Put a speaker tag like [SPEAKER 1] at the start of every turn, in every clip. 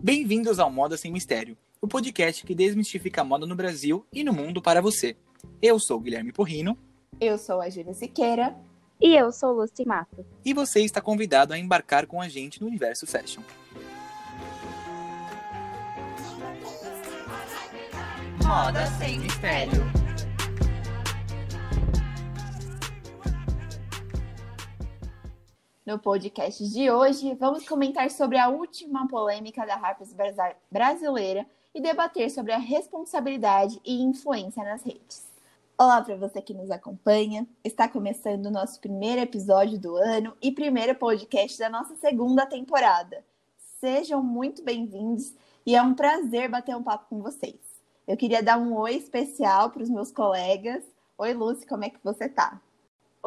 [SPEAKER 1] Bem-vindos ao Moda Sem Mistério, o podcast que desmistifica a moda no Brasil e no mundo para você. Eu sou o Guilherme Porrino.
[SPEAKER 2] Eu sou a Júlia Siqueira.
[SPEAKER 3] E eu sou Lucy Mato.
[SPEAKER 1] E você está convidado a embarcar com a gente no universo fashion.
[SPEAKER 4] Moda Sem Mistério.
[SPEAKER 2] No podcast de hoje, vamos comentar sobre a última polêmica da Harper's brasileira e debater sobre a responsabilidade e influência nas redes. Olá para você que nos acompanha. Está começando o nosso primeiro episódio do ano e primeiro podcast da nossa segunda temporada. Sejam muito bem-vindos e é um prazer bater um papo com vocês. Eu queria dar um oi especial para os meus colegas. Oi, Lucy, como é que você tá?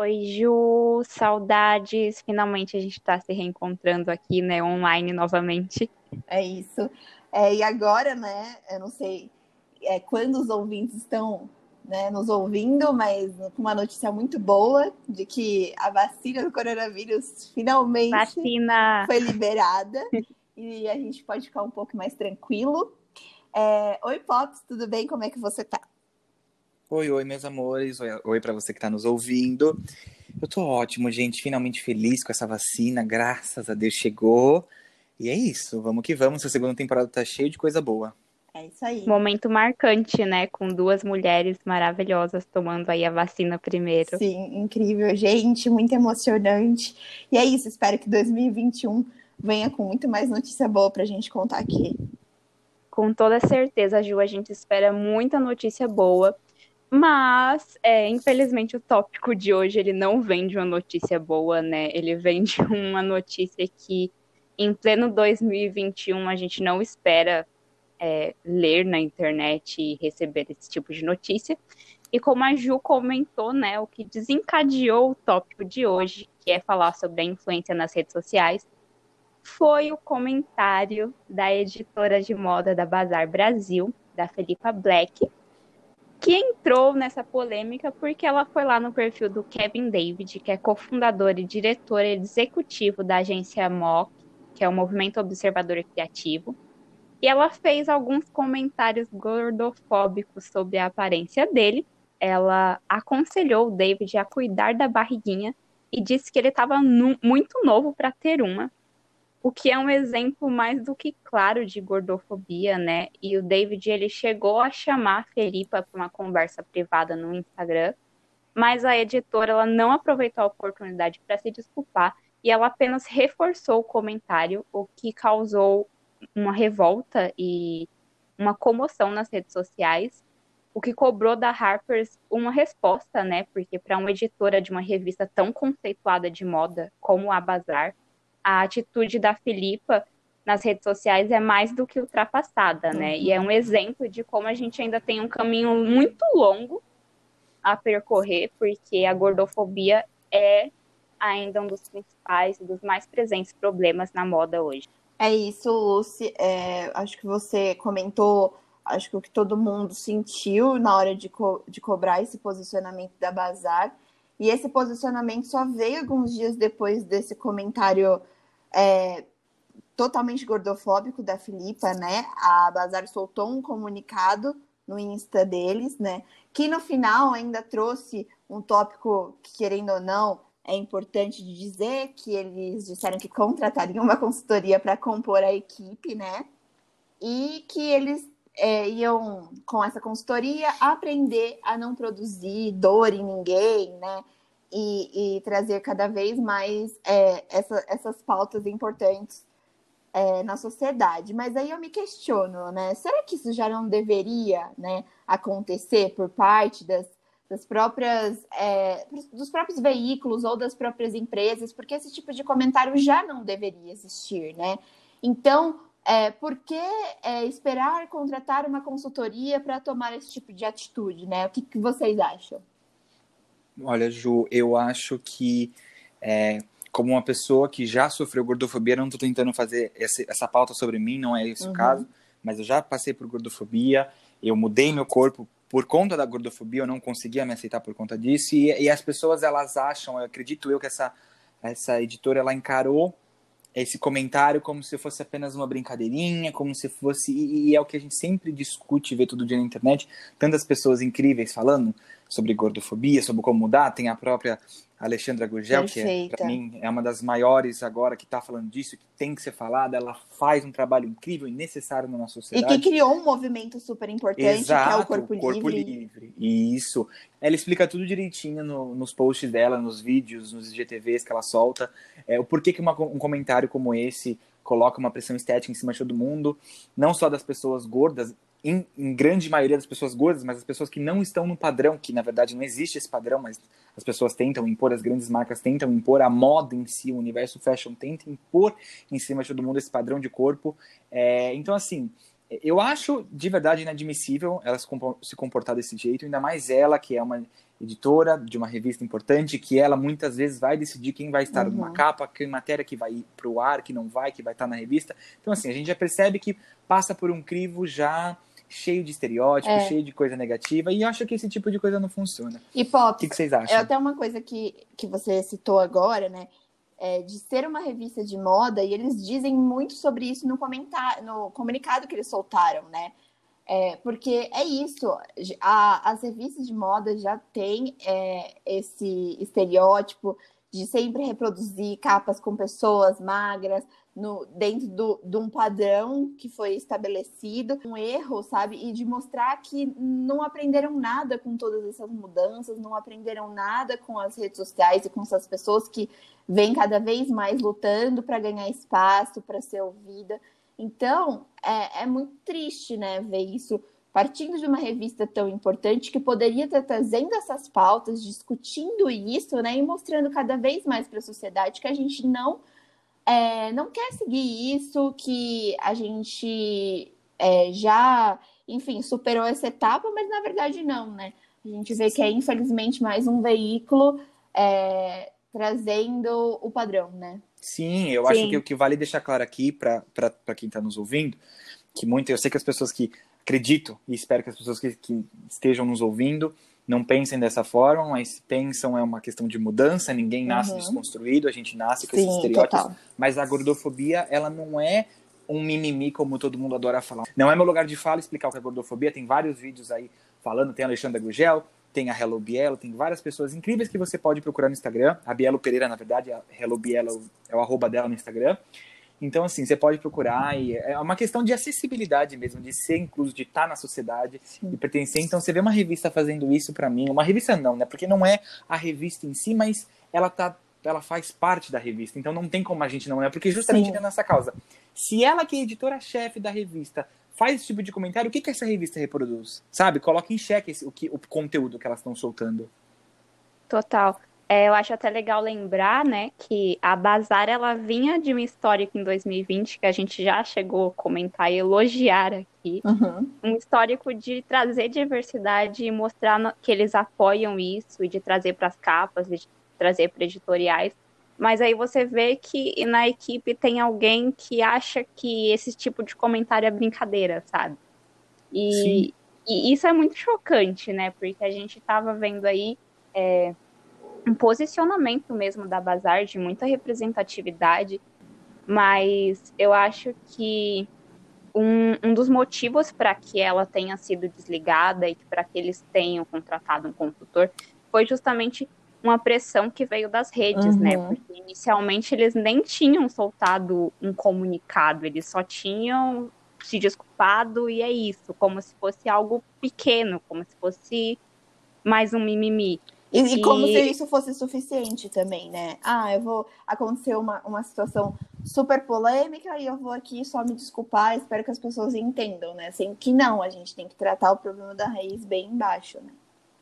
[SPEAKER 3] Oi, Ju, saudades. Finalmente a gente está se reencontrando aqui, né, online novamente.
[SPEAKER 2] É isso. É, e agora, né, eu não sei é, quando os ouvintes estão né, nos ouvindo, mas com uma notícia muito boa de que a vacina do coronavírus finalmente
[SPEAKER 3] vacina.
[SPEAKER 2] foi liberada e a gente pode ficar um pouco mais tranquilo. É, oi, Pops, tudo bem? Como é que você tá?
[SPEAKER 1] Oi, oi, meus amores. Oi, oi para você que está nos ouvindo. Eu tô ótimo, gente. Finalmente feliz com essa vacina. Graças a Deus chegou. E é isso. Vamos que vamos. A segunda temporada tá cheia de coisa boa.
[SPEAKER 2] É isso aí.
[SPEAKER 3] Momento marcante, né? Com duas mulheres maravilhosas tomando aí a vacina primeiro.
[SPEAKER 2] Sim, incrível, gente. Muito emocionante. E é isso. Espero que 2021 venha com muito mais notícia boa pra gente contar aqui.
[SPEAKER 3] Com toda certeza, Ju, a gente espera muita notícia boa. Mas, é, infelizmente, o tópico de hoje ele não vem de uma notícia boa, né? Ele vem de uma notícia que, em pleno 2021, a gente não espera é, ler na internet e receber esse tipo de notícia. E como a Ju comentou, né, o que desencadeou o tópico de hoje, que é falar sobre a influência nas redes sociais, foi o comentário da editora de moda da Bazar Brasil, da Felipa Black, que entrou nessa polêmica porque ela foi lá no perfil do Kevin David, que é cofundador e diretor executivo da agência MOC, que é o Movimento Observador Criativo, e ela fez alguns comentários gordofóbicos sobre a aparência dele. Ela aconselhou o David a cuidar da barriguinha e disse que ele estava muito novo para ter uma, o que é um exemplo mais do que claro de gordofobia, né? E o David ele chegou a chamar a Felipa para uma conversa privada no Instagram, mas a editora ela não aproveitou a oportunidade para se desculpar e ela apenas reforçou o comentário, o que causou uma revolta e uma comoção nas redes sociais, o que cobrou da Harper's uma resposta, né? Porque para uma editora de uma revista tão conceituada de moda como a Bazar, a atitude da Filipa nas redes sociais é mais do que ultrapassada, né? Uhum. E é um exemplo de como a gente ainda tem um caminho muito longo a percorrer, porque a gordofobia é ainda um dos principais, dos mais presentes problemas na moda hoje.
[SPEAKER 2] É isso, Lucy. É, acho que você comentou, acho que o que todo mundo sentiu na hora de, co de cobrar esse posicionamento da Bazar. E esse posicionamento só veio alguns dias depois desse comentário é, totalmente gordofóbico da Filipa, né? A Bazar soltou um comunicado no Insta deles, né? Que no final ainda trouxe um tópico que, querendo ou não, é importante de dizer que eles disseram que contratariam uma consultoria para compor a equipe, né? E que eles é, iam, com essa consultoria, aprender a não produzir dor em ninguém, né? E, e trazer cada vez mais é, essa, essas pautas importantes é, na sociedade. Mas aí eu me questiono, né? Será que isso já não deveria né, acontecer por parte das, das próprias é, dos próprios veículos ou das próprias empresas? Porque esse tipo de comentário já não deveria existir, né? Então, é, por que é, esperar contratar uma consultoria para tomar esse tipo de atitude, né? O que, que vocês acham?
[SPEAKER 1] Olha, Ju, eu acho que é, como uma pessoa que já sofreu gordofobia, não estou tentando fazer esse, essa pauta sobre mim, não é esse uhum. o caso, mas eu já passei por gordofobia, eu mudei meu corpo por conta da gordofobia, eu não conseguia me aceitar por conta disso, e, e as pessoas, elas acham, eu acredito eu que essa, essa editora, ela encarou esse comentário como se fosse apenas uma brincadeirinha, como se fosse. E, é o que a gente sempre discute, vê todo dia na internet, tantas pessoas incríveis falando sobre gordofobia, sobre como mudar. Tem a própria Alexandra Gurgel, Perfeita. que é, para mim é uma das maiores agora que está falando disso, que tem que ser falada. Ela faz um trabalho incrível e necessário na nossa sociedade.
[SPEAKER 2] E que criou um movimento super importante,
[SPEAKER 1] Exato,
[SPEAKER 2] que é o Corpo,
[SPEAKER 1] corpo
[SPEAKER 2] Livre.
[SPEAKER 1] Livre. Isso. Ela explica tudo direitinho no, nos posts dela, nos vídeos, nos IGTVs que ela solta. É, o porquê que uma, um comentário como esse coloca uma pressão estética em cima de todo mundo, não só das pessoas gordas, em, em, grande maioria das pessoas gordas, mas as pessoas que não estão no padrão, que na verdade não existe esse padrão, mas as pessoas tentam impor, as grandes marcas tentam impor, a moda em si, o universo fashion tenta impor em cima de todo mundo esse padrão de corpo. É, então, assim, eu acho de verdade inadmissível ela se comportar desse jeito, ainda mais ela, que é uma editora de uma revista importante, que ela muitas vezes vai decidir quem vai estar uhum. numa capa, que matéria que vai ir para o ar, que não vai, que vai estar na revista. Então, assim, a gente já percebe que passa por um crivo já cheio de estereótipos, é. cheio de coisa negativa, e acho que esse tipo de coisa não funciona.
[SPEAKER 2] E Pop,
[SPEAKER 1] o que, que, vocês acham?
[SPEAKER 2] É até uma coisa que, que você citou agora, né? É, de ser uma revista de moda, e eles dizem muito sobre isso no, comentário, no comunicado que eles soltaram, né? É, porque é isso, a, as revistas de moda já têm é, esse estereótipo de sempre reproduzir capas com pessoas magras, no, dentro do, de um padrão que foi estabelecido, um erro, sabe? E de mostrar que não aprenderam nada com todas essas mudanças, não aprenderam nada com as redes sociais e com essas pessoas que vêm cada vez mais lutando para ganhar espaço, para ser ouvida. Então, é, é muito triste, né, ver isso partindo de uma revista tão importante que poderia estar trazendo essas pautas, discutindo isso, né, e mostrando cada vez mais para a sociedade que a gente não é, não quer seguir isso, que a gente é, já, enfim, superou essa etapa, mas na verdade não, né? A gente vê que é infelizmente mais um veículo é, trazendo o padrão, né?
[SPEAKER 1] Sim, eu Sim. acho que o que vale deixar claro aqui para quem está nos ouvindo, que muito, eu sei que as pessoas que acredito e espero que as pessoas que, que estejam nos ouvindo não pensem dessa forma, mas pensam é uma questão de mudança, ninguém nasce uhum. desconstruído, a gente nasce com Sim, esses estereótipos, total. mas a gordofobia, ela não é um mimimi como todo mundo adora falar. Não é meu lugar de fala explicar o que é gordofobia, tem vários vídeos aí falando, tem a Alexandra Gugel, tem a Hello Bielo, tem várias pessoas incríveis que você pode procurar no Instagram, a Bielo Pereira, na verdade, a Hello Bielo é o arroba dela no Instagram, então, assim, você pode procurar e é uma questão de acessibilidade mesmo, de ser incluso, de estar na sociedade Sim. e pertencer. Então, você vê uma revista fazendo isso para mim, uma revista não, né? Porque não é a revista em si, mas ela tá ela faz parte da revista, então não tem como a gente não é, porque justamente Sim. é nessa causa. Se ela, que é editora-chefe da revista, faz esse tipo de comentário, o que, que essa revista reproduz? Sabe? Coloca em xeque esse, o, que, o conteúdo que elas estão soltando.
[SPEAKER 3] Total. É, eu acho até legal lembrar, né, que a Bazar ela vinha de um histórico em 2020 que a gente já chegou a comentar e elogiar aqui, uhum. um histórico de trazer diversidade e mostrar que eles apoiam isso e de trazer para as capas, de trazer para editoriais. Mas aí você vê que na equipe tem alguém que acha que esse tipo de comentário é brincadeira, sabe? E, e isso é muito chocante, né? Porque a gente estava vendo aí é, um posicionamento mesmo da Bazar, de muita representatividade, mas eu acho que um, um dos motivos para que ela tenha sido desligada e para que eles tenham contratado um consultor foi justamente uma pressão que veio das redes, né? uhum. né? Porque inicialmente eles nem tinham soltado um comunicado, eles só tinham se desculpado e é isso, como se fosse algo pequeno, como se fosse mais um mimimi.
[SPEAKER 2] E, e, como se isso fosse suficiente também, né? Ah, eu vou acontecer uma, uma situação super polêmica e eu vou aqui só me desculpar, espero que as pessoas entendam, né? Assim, que não, a gente tem que tratar o problema da raiz bem embaixo, né?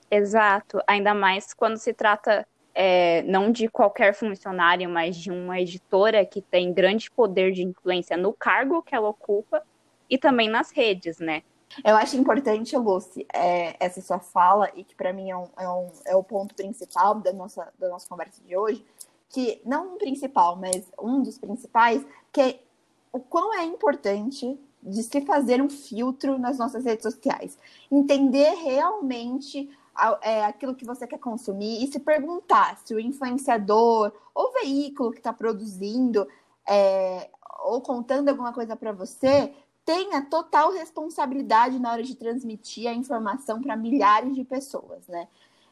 [SPEAKER 3] Exato, ainda mais quando se trata é, não de qualquer funcionário, mas de uma editora que tem grande poder de influência no cargo que ela ocupa e também nas redes, né?
[SPEAKER 2] Eu acho importante, Lucy, é, essa sua fala, e que para mim é, um, é, um, é o ponto principal da nossa, da nossa conversa de hoje, que não um principal, mas um dos principais, que é o quão é importante de se fazer um filtro nas nossas redes sociais. Entender realmente é, aquilo que você quer consumir e se perguntar se o influenciador ou veículo que está produzindo é, ou contando alguma coisa para você, tenha total responsabilidade na hora de transmitir a informação para milhares de pessoas, né?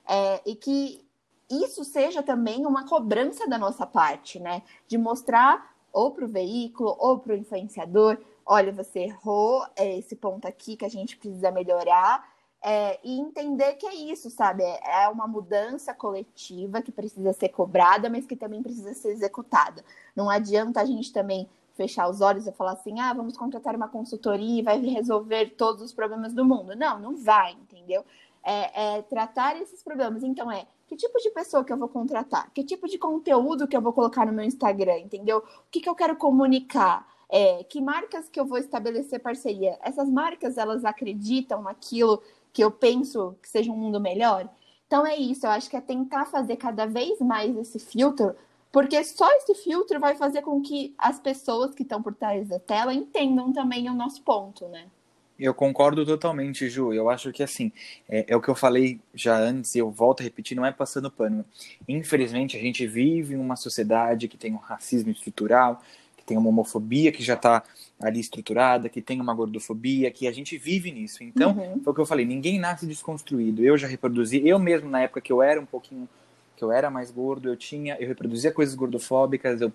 [SPEAKER 2] É, e que isso seja também uma cobrança da nossa parte, né? De mostrar ou para o veículo ou para o influenciador, olha, você errou, é esse ponto aqui que a gente precisa melhorar. É, e entender que é isso, sabe? É, é uma mudança coletiva que precisa ser cobrada, mas que também precisa ser executada. Não adianta a gente também fechar os olhos e falar assim: ah, vamos contratar uma consultoria e vai resolver todos os problemas do mundo. Não, não vai, entendeu? É, é, tratar esses problemas. Então, é que tipo de pessoa que eu vou contratar? Que tipo de conteúdo que eu vou colocar no meu Instagram, entendeu? O que, que eu quero comunicar? É, que marcas que eu vou estabelecer parceria? Essas marcas, elas acreditam naquilo que eu penso que seja um mundo melhor? Então é isso, eu acho que é tentar fazer cada vez mais esse filtro porque só esse filtro vai fazer com que as pessoas que estão por trás da tela entendam também o nosso ponto, né?
[SPEAKER 1] Eu concordo totalmente, Ju. Eu acho que assim, é, é, o que eu falei já antes, e eu volto a repetir, não é passando pano. Infelizmente, a gente vive em uma sociedade que tem um racismo estrutural, que tem uma homofobia que já está ali estruturada, que tem uma gordofobia, que a gente vive nisso. Então, uhum. foi o que eu falei, ninguém nasce desconstruído. Eu já reproduzi, eu mesmo na época que eu era um pouquinho que eu era mais gordo, eu tinha, eu reproduzia coisas gordofóbicas, eu,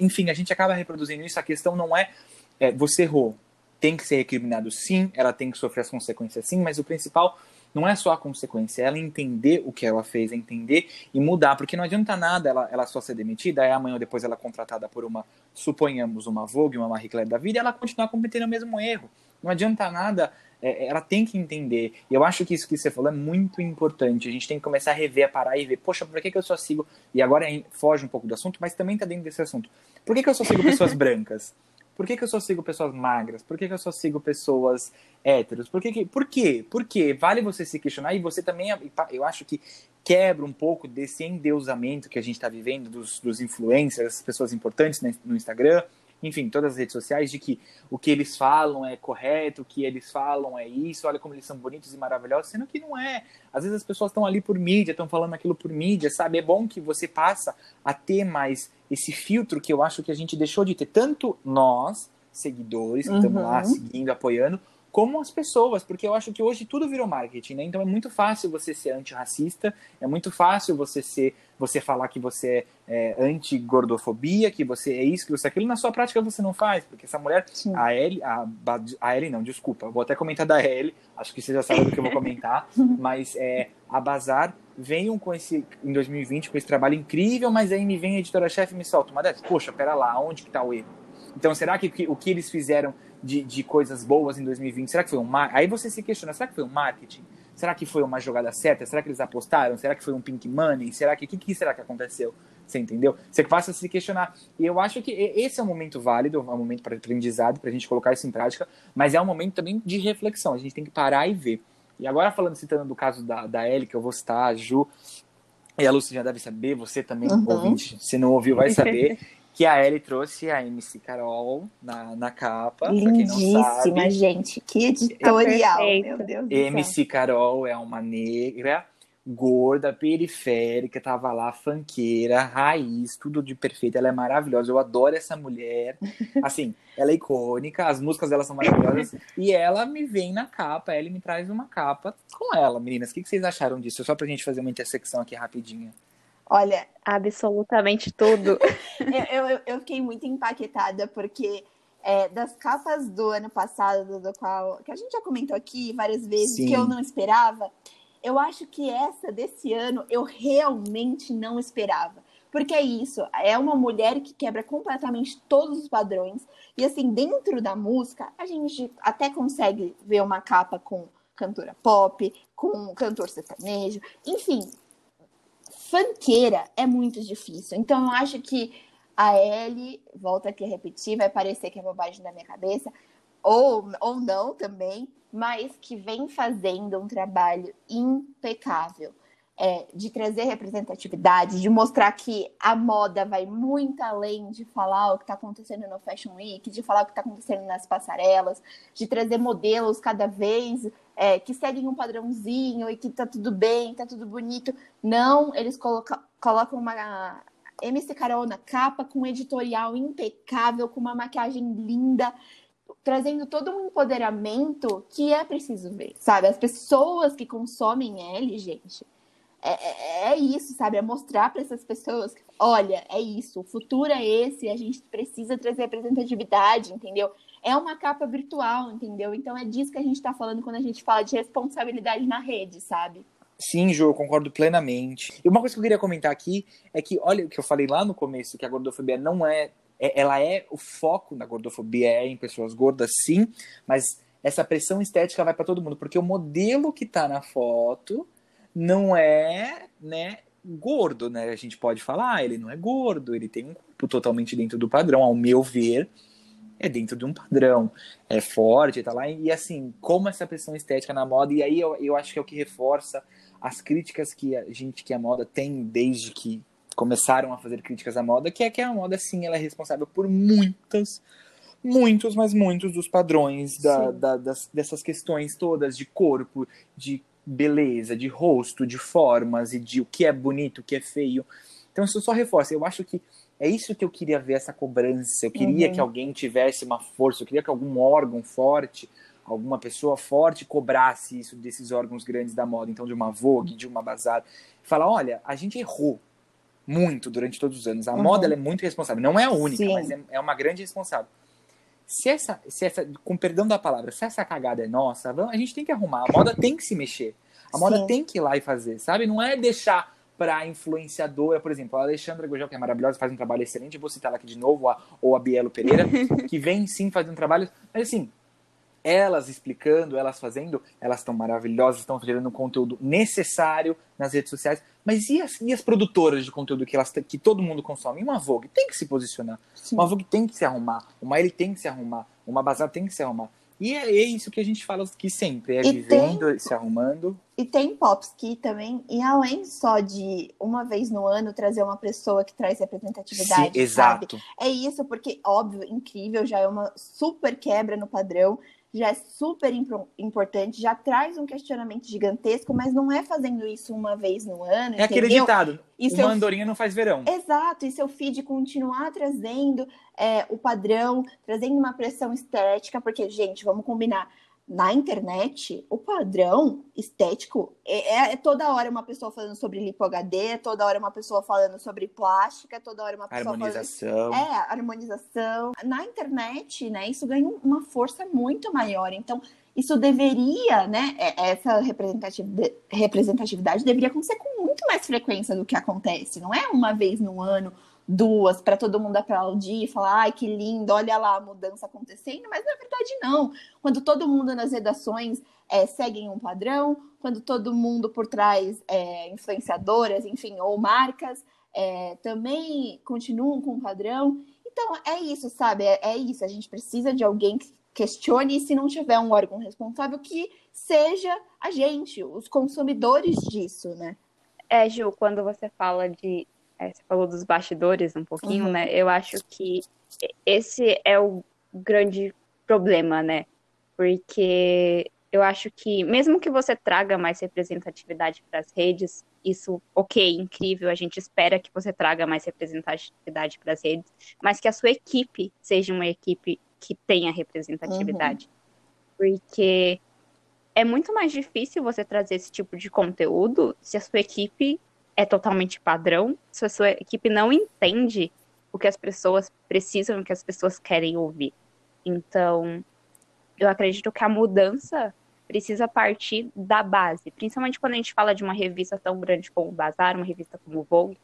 [SPEAKER 1] enfim, a gente acaba reproduzindo isso. A questão não é, é você errou, tem que ser recriminado sim, ela tem que sofrer as consequências sim, mas o principal não é só a consequência, é ela entender o que ela fez, é entender e mudar, porque não adianta nada ela, ela só ser demitida, aí amanhã ou depois ela é contratada por uma, suponhamos, uma Vogue, uma Marie Claire da vida, e ela continuar cometendo o mesmo erro. Não adianta nada é, ela tem que entender. E eu acho que isso que você falou é muito importante. A gente tem que começar a rever, a parar e ver, poxa, por que, que eu só sigo. E agora foge um pouco do assunto, mas também está dentro desse assunto. Por que, que eu só sigo pessoas brancas? Por que, que eu só sigo pessoas magras? Por que, que eu só sigo pessoas héteros? Por que, que, por quê? Por quê? Vale você se questionar e você também, eu acho que quebra um pouco desse endeusamento que a gente está vivendo dos, dos influencers, pessoas importantes no Instagram, enfim, todas as redes sociais, de que o que eles falam é correto, o que eles falam é isso, olha como eles são bonitos e maravilhosos, sendo que não é. Às vezes as pessoas estão ali por mídia, estão falando aquilo por mídia, sabe? É bom que você passa a ter mais esse filtro que eu acho que a gente deixou de ter, tanto nós, seguidores, que uhum. estamos lá seguindo, apoiando, como as pessoas, porque eu acho que hoje tudo virou marketing, né? Então é muito fácil você ser antirracista, é muito fácil você ser, você falar que você é, é anti-gordofobia, que você é isso, que você é aquilo, na sua prática você não faz, porque essa mulher, Sim. a Ellie, a, a Ellie não, desculpa, vou até comentar da Ellie, acho que você já sabe do que eu vou comentar, mas é, a Bazar venham com esse, em 2020, com esse trabalho incrível, mas aí me vem a editora-chefe e me solta uma dessas, poxa, pera lá, onde que tá o erro? Então, será que, que o que eles fizeram de, de coisas boas em 2020, será que foi um marketing? Aí você se questiona, será que foi um marketing? Será que foi uma jogada certa? Será que eles apostaram? Será que foi um pink money? Será que o que, que, será que aconteceu? Você entendeu? Você passa a se questionar. E eu acho que esse é um momento válido, é um momento para aprendizado, para a gente colocar isso em prática, mas é um momento também de reflexão. A gente tem que parar e ver. E agora falando, citando do caso da, da Ellie, que eu vou citar, a Ju, e a Lucy já deve saber, você também, uhum. ouvinte, se não ouviu, vai saber. que a Ellie trouxe a MC Carol na, na capa.
[SPEAKER 2] Lindíssima, gente. Que editorial, é meu Deus
[SPEAKER 1] MC Carol é uma negra, gorda, periférica, tava lá, fanqueira, raiz, tudo de perfeito. Ela é maravilhosa. Eu adoro essa mulher. Assim, ela é icônica, as músicas dela são maravilhosas. e ela me vem na capa, ela me traz uma capa com ela, meninas. O que vocês acharam disso? Só pra gente fazer uma intersecção aqui rapidinha.
[SPEAKER 2] Olha,
[SPEAKER 3] absolutamente tudo.
[SPEAKER 2] eu, eu, eu, fiquei muito empaquetada, porque é, das capas do ano passado, do qual que a gente já comentou aqui várias vezes, Sim. que eu não esperava, eu acho que essa desse ano eu realmente não esperava. Porque é isso, é uma mulher que quebra completamente todos os padrões. E assim, dentro da música, a gente até consegue ver uma capa com cantora pop, com cantor sertanejo, enfim, fanqueira é muito difícil. Então, eu acho que a Ellie, volta aqui a repetir, vai parecer que é bobagem da minha cabeça, ou, ou não também, mas que vem fazendo um trabalho impecável é, de trazer representatividade, de mostrar que a moda vai muito além de falar o que está acontecendo no Fashion Week, de falar o que está acontecendo nas passarelas, de trazer modelos cada vez é, que seguem um padrãozinho e que tá tudo bem, tá tudo bonito. Não, eles colocam, colocam uma, MC Carol na capa, com um editorial impecável, com uma maquiagem linda, trazendo todo um empoderamento que é preciso ver, sabe? As pessoas que consomem L, gente, é, é, é isso, sabe? É mostrar para essas pessoas que, olha, é isso, o futuro é esse, a gente precisa trazer representatividade, entendeu? É uma capa virtual, entendeu? Então é disso que a gente está falando quando a gente fala de responsabilidade na rede, sabe?
[SPEAKER 1] Sim, Ju, eu concordo plenamente. E uma coisa que eu queria comentar aqui é que, olha o que eu falei lá no começo, que a gordofobia não é, é ela é o foco da gordofobia é em pessoas gordas, sim, mas essa pressão estética vai para todo mundo, porque o modelo que está na foto não é, né, gordo, né? A gente pode falar, ah, ele não é gordo, ele tem um corpo totalmente dentro do padrão, ao meu ver, é dentro de um padrão, é forte, tá lá. E assim, como essa pressão estética na moda, e aí eu, eu acho que é o que reforça as críticas que a gente, que a moda tem desde que começaram a fazer críticas à moda, que é que a moda, sim, ela é responsável por muitas, muitos, mas muitos dos padrões da, da, das, dessas questões todas de corpo, de beleza, de rosto, de formas e de o que é bonito, o que é feio. Então isso só reforça. Eu acho que é isso que eu queria ver essa cobrança. Eu queria uhum. que alguém tivesse uma força, eu queria que algum órgão forte, alguma pessoa forte cobrasse isso desses órgãos grandes da moda, então de uma Vogue, de uma Bazar, falar, olha, a gente errou muito durante todos os anos. A uhum. moda é muito responsável, não é a única, Sim. mas é, é uma grande responsável se essa, se essa, com perdão da palavra, se essa cagada é nossa, a gente tem que arrumar. A moda tem que se mexer. A moda Sim. tem que ir lá e fazer, sabe? Não é deixar para influenciadora, por exemplo, a Alexandra Gojal, que é maravilhosa, faz um trabalho excelente, vou citar ela aqui de novo, a, ou a Bielo Pereira, que vem sim fazendo trabalho, mas assim, elas explicando, elas fazendo, elas estão maravilhosas, estão gerando conteúdo necessário nas redes sociais. Mas e as, e as produtoras de conteúdo que, elas, que todo mundo consome? Uma Vogue tem que se posicionar. Sim. Uma Vogue tem que se arrumar. Uma Ele tem que se arrumar. Uma Bazar tem que se arrumar. E é, isso que a gente fala aqui sempre, é e vivendo, tem, se arrumando.
[SPEAKER 2] E tem Popski também, e além só de uma vez no ano trazer uma pessoa que traz representatividade, Sim, exato. Sabe? É isso, porque, óbvio, incrível, já é uma super quebra no padrão, já é super importante, já traz um questionamento gigantesco, mas não é fazendo isso uma vez no ano.
[SPEAKER 1] É entendeu? aquele ditado: e uma seu... andorinha não faz verão.
[SPEAKER 2] Exato, e seu feed continuar trazendo é, o padrão, trazendo uma pressão estética, porque, gente, vamos combinar na internet, o padrão estético é, é, é, toda hora uma pessoa falando sobre lipo HD, é toda hora uma pessoa falando sobre plástica, é toda hora uma pessoa
[SPEAKER 1] harmonização.
[SPEAKER 2] falando... É, harmonização. Na internet, né, isso ganha uma força muito maior. Então, isso deveria, né, essa representatividade, representatividade deveria acontecer com muito mais frequência do que acontece. Não é uma vez no ano, duas para todo mundo aplaudir e falar, ai que lindo, olha lá a mudança acontecendo, mas na verdade não. Quando todo mundo nas redações é, um padrão, quando todo mundo por trás, é, influenciadoras, enfim, ou marcas, é, também continuam com um padrão. Então é isso, sabe? É, é isso. A gente precisa de alguém que questione e se não tiver um órgão responsável que seja a gente, os consumidores disso, né?
[SPEAKER 3] É, Ju, quando você fala de é, você falou dos bastidores um pouquinho, uhum. né? Eu acho que esse é o grande problema, né? Porque eu acho que, mesmo que você traga mais representatividade para as redes, isso, ok, incrível, a gente espera que você traga mais representatividade para as redes, mas que a sua equipe seja uma equipe que tenha representatividade. Uhum. Porque é muito mais difícil você trazer esse tipo de conteúdo se a sua equipe é totalmente padrão, se a sua equipe não entende o que as pessoas precisam, o que as pessoas querem ouvir. Então, eu acredito que a mudança precisa partir da base, principalmente quando a gente fala de uma revista tão grande como o Bazar, uma revista como o Vogue,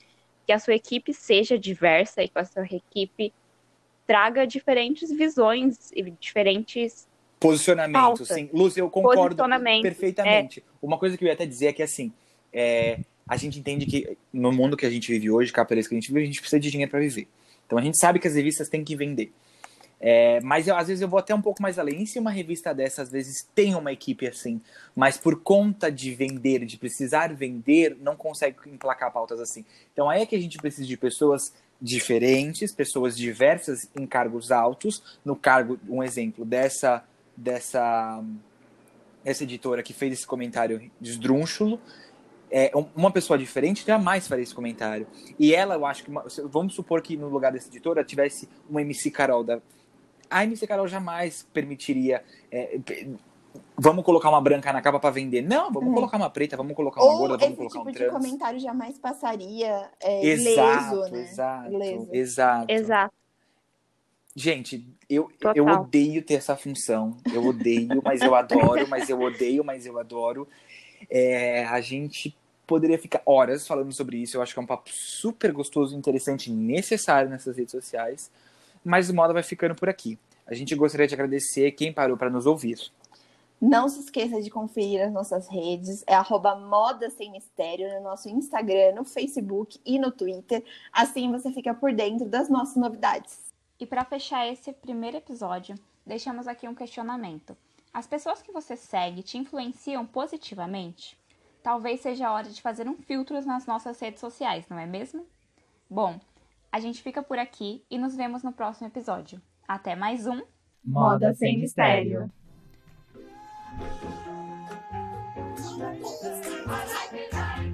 [SPEAKER 3] que a sua equipe seja diversa e que a sua equipe traga diferentes visões e diferentes
[SPEAKER 1] posicionamentos. Sim, Luz, eu concordo perfeitamente. É... Uma coisa que eu ia até dizer é que assim, é, a gente entende que no mundo que a gente vive hoje, capitalista que a gente vive, a gente precisa de dinheiro para viver. Então a gente sabe que as revistas têm que vender. É, mas eu, às vezes eu vou até um pouco mais além. Se uma revista dessa às vezes tem uma equipe assim, mas por conta de vender, de precisar vender, não consegue emplacar pautas assim. Então aí é que a gente precisa de pessoas diferentes, pessoas diversas em cargos altos. No cargo, um exemplo dessa dessa essa editora que fez esse comentário esdrúxulo é, uma pessoa diferente jamais faria esse comentário. E ela, eu acho que. Uma, vamos supor que no lugar dessa editora tivesse uma MC Carol. Da, a MC Carol jamais permitiria. É, vamos colocar uma branca na capa para vender. Não, vamos é. colocar uma preta, vamos colocar uma
[SPEAKER 2] Ou
[SPEAKER 1] gorda, vamos colocar
[SPEAKER 2] tipo
[SPEAKER 1] um trans.
[SPEAKER 2] de comentário jamais passaria é,
[SPEAKER 1] exato,
[SPEAKER 2] ileso, né?
[SPEAKER 1] Exato,
[SPEAKER 2] ileso.
[SPEAKER 1] exato.
[SPEAKER 3] Exato.
[SPEAKER 1] Gente, eu, eu odeio ter essa função. Eu odeio, mas eu adoro, mas eu odeio, mas eu adoro. É, a gente poderia ficar horas falando sobre isso. Eu acho que é um papo super gostoso, interessante, necessário nessas redes sociais. Mas o moda vai ficando por aqui. A gente gostaria de agradecer quem parou para nos ouvir.
[SPEAKER 2] Não se esqueça de conferir as nossas redes, é arroba Moda Sem Mistério no nosso Instagram, no Facebook e no Twitter. Assim você fica por dentro das nossas novidades.
[SPEAKER 3] E para fechar esse primeiro episódio, deixamos aqui um questionamento. As pessoas que você segue te influenciam positivamente? Talvez seja a hora de fazer um filtro nas nossas redes sociais, não é mesmo? Bom, a gente fica por aqui e nos vemos no próximo episódio. Até mais um
[SPEAKER 4] Moda Sem Mistério.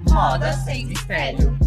[SPEAKER 4] Moda sem mistério.